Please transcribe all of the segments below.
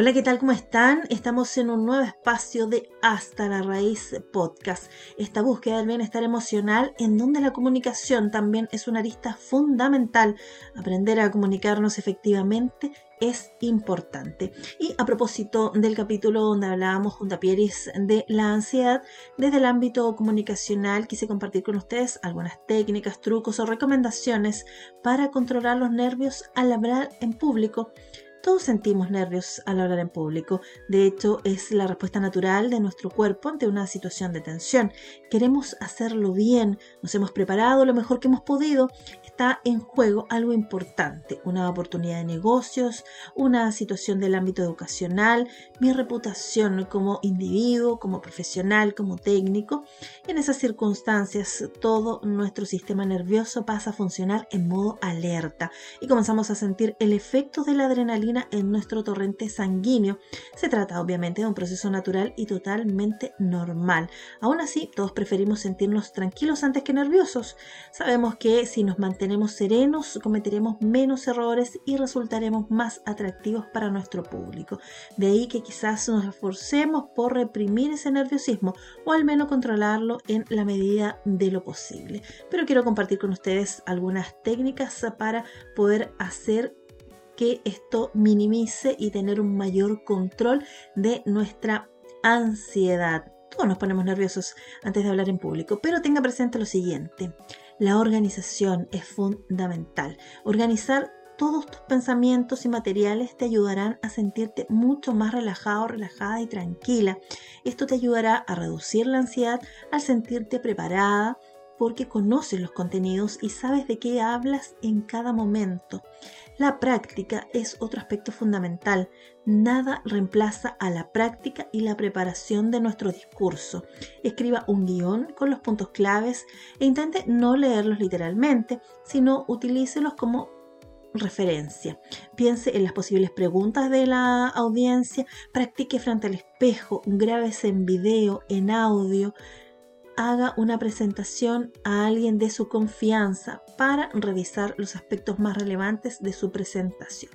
Hola, ¿qué tal? ¿Cómo están? Estamos en un nuevo espacio de Hasta la Raíz Podcast, esta búsqueda del bienestar emocional en donde la comunicación también es una arista fundamental. Aprender a comunicarnos efectivamente es importante. Y a propósito del capítulo donde hablábamos junto a Pieris de la ansiedad, desde el ámbito comunicacional quise compartir con ustedes algunas técnicas, trucos o recomendaciones para controlar los nervios al hablar en público. Todos sentimos nervios al hablar en público. De hecho, es la respuesta natural de nuestro cuerpo ante una situación de tensión. Queremos hacerlo bien, nos hemos preparado lo mejor que hemos podido. Está en juego algo importante, una oportunidad de negocios, una situación del ámbito educacional, mi reputación como individuo, como profesional, como técnico. En esas circunstancias, todo nuestro sistema nervioso pasa a funcionar en modo alerta y comenzamos a sentir el efecto de la adrenalina en nuestro torrente sanguíneo. Se trata obviamente de un proceso natural y totalmente normal. Aún así, todos preferimos sentirnos tranquilos antes que nerviosos. Sabemos que si nos mantenemos serenos, cometeremos menos errores y resultaremos más atractivos para nuestro público. De ahí que quizás nos esforcemos por reprimir ese nerviosismo o al menos controlarlo en la medida de lo posible. Pero quiero compartir con ustedes algunas técnicas para poder hacer que esto minimice y tener un mayor control de nuestra ansiedad. Todos nos ponemos nerviosos antes de hablar en público, pero tenga presente lo siguiente. La organización es fundamental. Organizar todos tus pensamientos y materiales te ayudarán a sentirte mucho más relajado, relajada y tranquila. Esto te ayudará a reducir la ansiedad al sentirte preparada porque conoces los contenidos y sabes de qué hablas en cada momento. La práctica es otro aspecto fundamental. Nada reemplaza a la práctica y la preparación de nuestro discurso. Escriba un guion con los puntos claves e intente no leerlos literalmente, sino utilícelos como referencia. Piense en las posibles preguntas de la audiencia, practique frente al espejo, grábese en video, en audio, haga una presentación a alguien de su confianza para revisar los aspectos más relevantes de su presentación.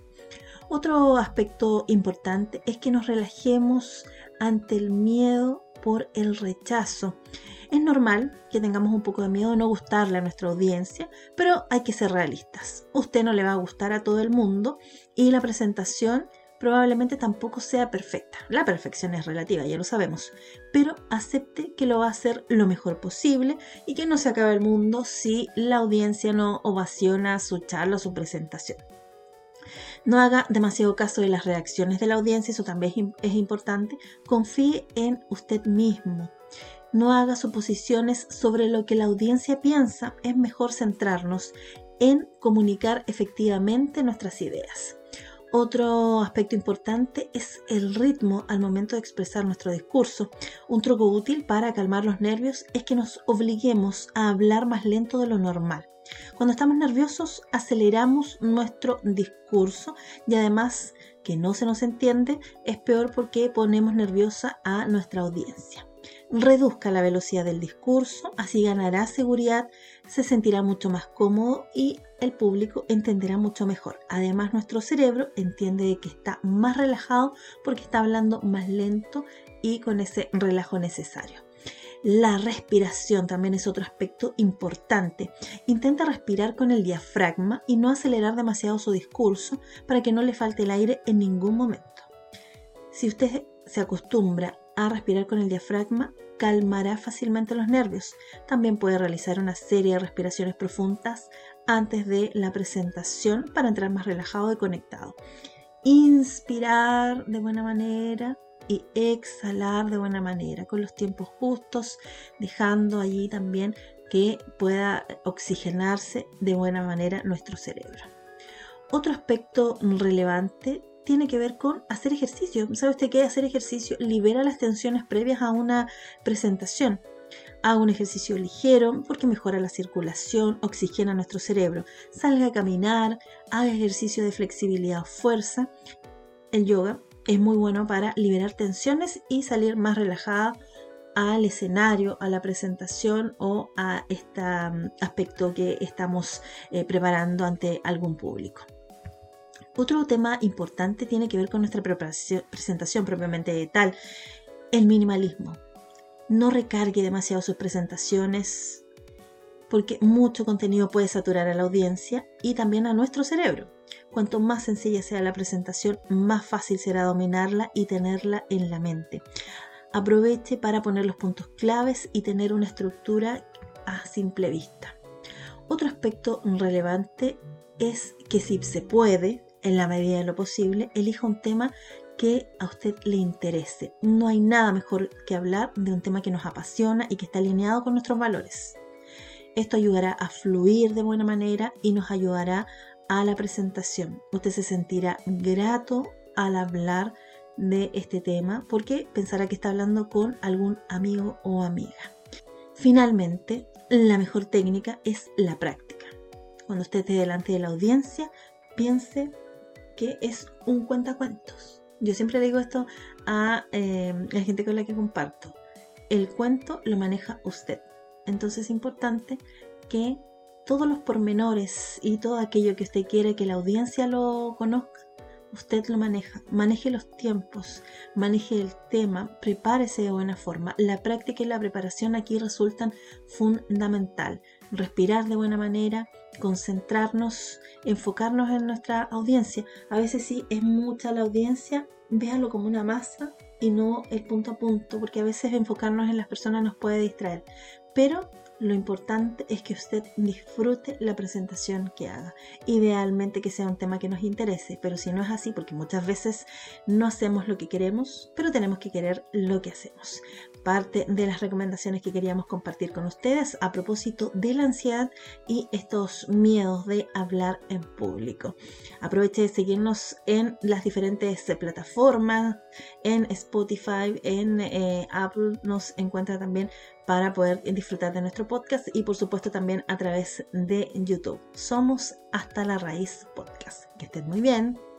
Otro aspecto importante es que nos relajemos ante el miedo por el rechazo. Es normal que tengamos un poco de miedo de no gustarle a nuestra audiencia, pero hay que ser realistas. Usted no le va a gustar a todo el mundo y la presentación probablemente tampoco sea perfecta. La perfección es relativa, ya lo sabemos, pero acepte que lo va a hacer lo mejor posible y que no se acabe el mundo si la audiencia no ovaciona su charla o su presentación. No haga demasiado caso de las reacciones de la audiencia, eso también es importante. Confíe en usted mismo. No haga suposiciones sobre lo que la audiencia piensa. Es mejor centrarnos en comunicar efectivamente nuestras ideas. Otro aspecto importante es el ritmo al momento de expresar nuestro discurso. Un truco útil para calmar los nervios es que nos obliguemos a hablar más lento de lo normal. Cuando estamos nerviosos aceleramos nuestro discurso y además que no se nos entiende es peor porque ponemos nerviosa a nuestra audiencia reduzca la velocidad del discurso, así ganará seguridad, se sentirá mucho más cómodo y el público entenderá mucho mejor. Además, nuestro cerebro entiende que está más relajado porque está hablando más lento y con ese relajo necesario. La respiración también es otro aspecto importante. Intenta respirar con el diafragma y no acelerar demasiado su discurso para que no le falte el aire en ningún momento. Si usted se acostumbra a respirar con el diafragma, calmará fácilmente los nervios. También puede realizar una serie de respiraciones profundas antes de la presentación para entrar más relajado y conectado. Inspirar de buena manera y exhalar de buena manera, con los tiempos justos, dejando allí también que pueda oxigenarse de buena manera nuestro cerebro. Otro aspecto relevante tiene que ver con hacer ejercicio. ¿Sabe usted que hacer ejercicio libera las tensiones previas a una presentación? Haga un ejercicio ligero porque mejora la circulación, oxigena nuestro cerebro. Salga a caminar, haga ejercicio de flexibilidad o fuerza. El yoga es muy bueno para liberar tensiones y salir más relajada al escenario, a la presentación o a este aspecto que estamos eh, preparando ante algún público. Otro tema importante tiene que ver con nuestra presentación propiamente tal, el minimalismo. No recargue demasiado sus presentaciones porque mucho contenido puede saturar a la audiencia y también a nuestro cerebro. Cuanto más sencilla sea la presentación, más fácil será dominarla y tenerla en la mente. Aproveche para poner los puntos claves y tener una estructura a simple vista. Otro aspecto relevante es que si se puede, en la medida de lo posible, elija un tema que a usted le interese. No hay nada mejor que hablar de un tema que nos apasiona y que está alineado con nuestros valores. Esto ayudará a fluir de buena manera y nos ayudará a la presentación. Usted se sentirá grato al hablar de este tema porque pensará que está hablando con algún amigo o amiga. Finalmente, la mejor técnica es la práctica. Cuando usted esté delante de la audiencia, piense que es un cuentacuentos. Yo siempre digo esto a eh, la gente con la que comparto. El cuento lo maneja usted. Entonces es importante que todos los pormenores y todo aquello que usted quiere que la audiencia lo conozca, usted lo maneja. Maneje los tiempos, maneje el tema, prepárese de buena forma. La práctica y la preparación aquí resultan fundamental. Respirar de buena manera, concentrarnos, enfocarnos en nuestra audiencia. A veces sí es mucha la audiencia, véalo como una masa y no el punto a punto, porque a veces enfocarnos en las personas nos puede distraer. Pero lo importante es que usted disfrute la presentación que haga. Idealmente que sea un tema que nos interese, pero si no es así, porque muchas veces no hacemos lo que queremos, pero tenemos que querer lo que hacemos. Parte de las recomendaciones que queríamos compartir con ustedes a propósito de la ansiedad y estos miedos de hablar en público. Aproveche de seguirnos en las diferentes plataformas, en Spotify, en eh, Apple, nos encuentra también para poder disfrutar de nuestro podcast y por supuesto también a través de YouTube. Somos Hasta la Raíz Podcast. Que estén muy bien.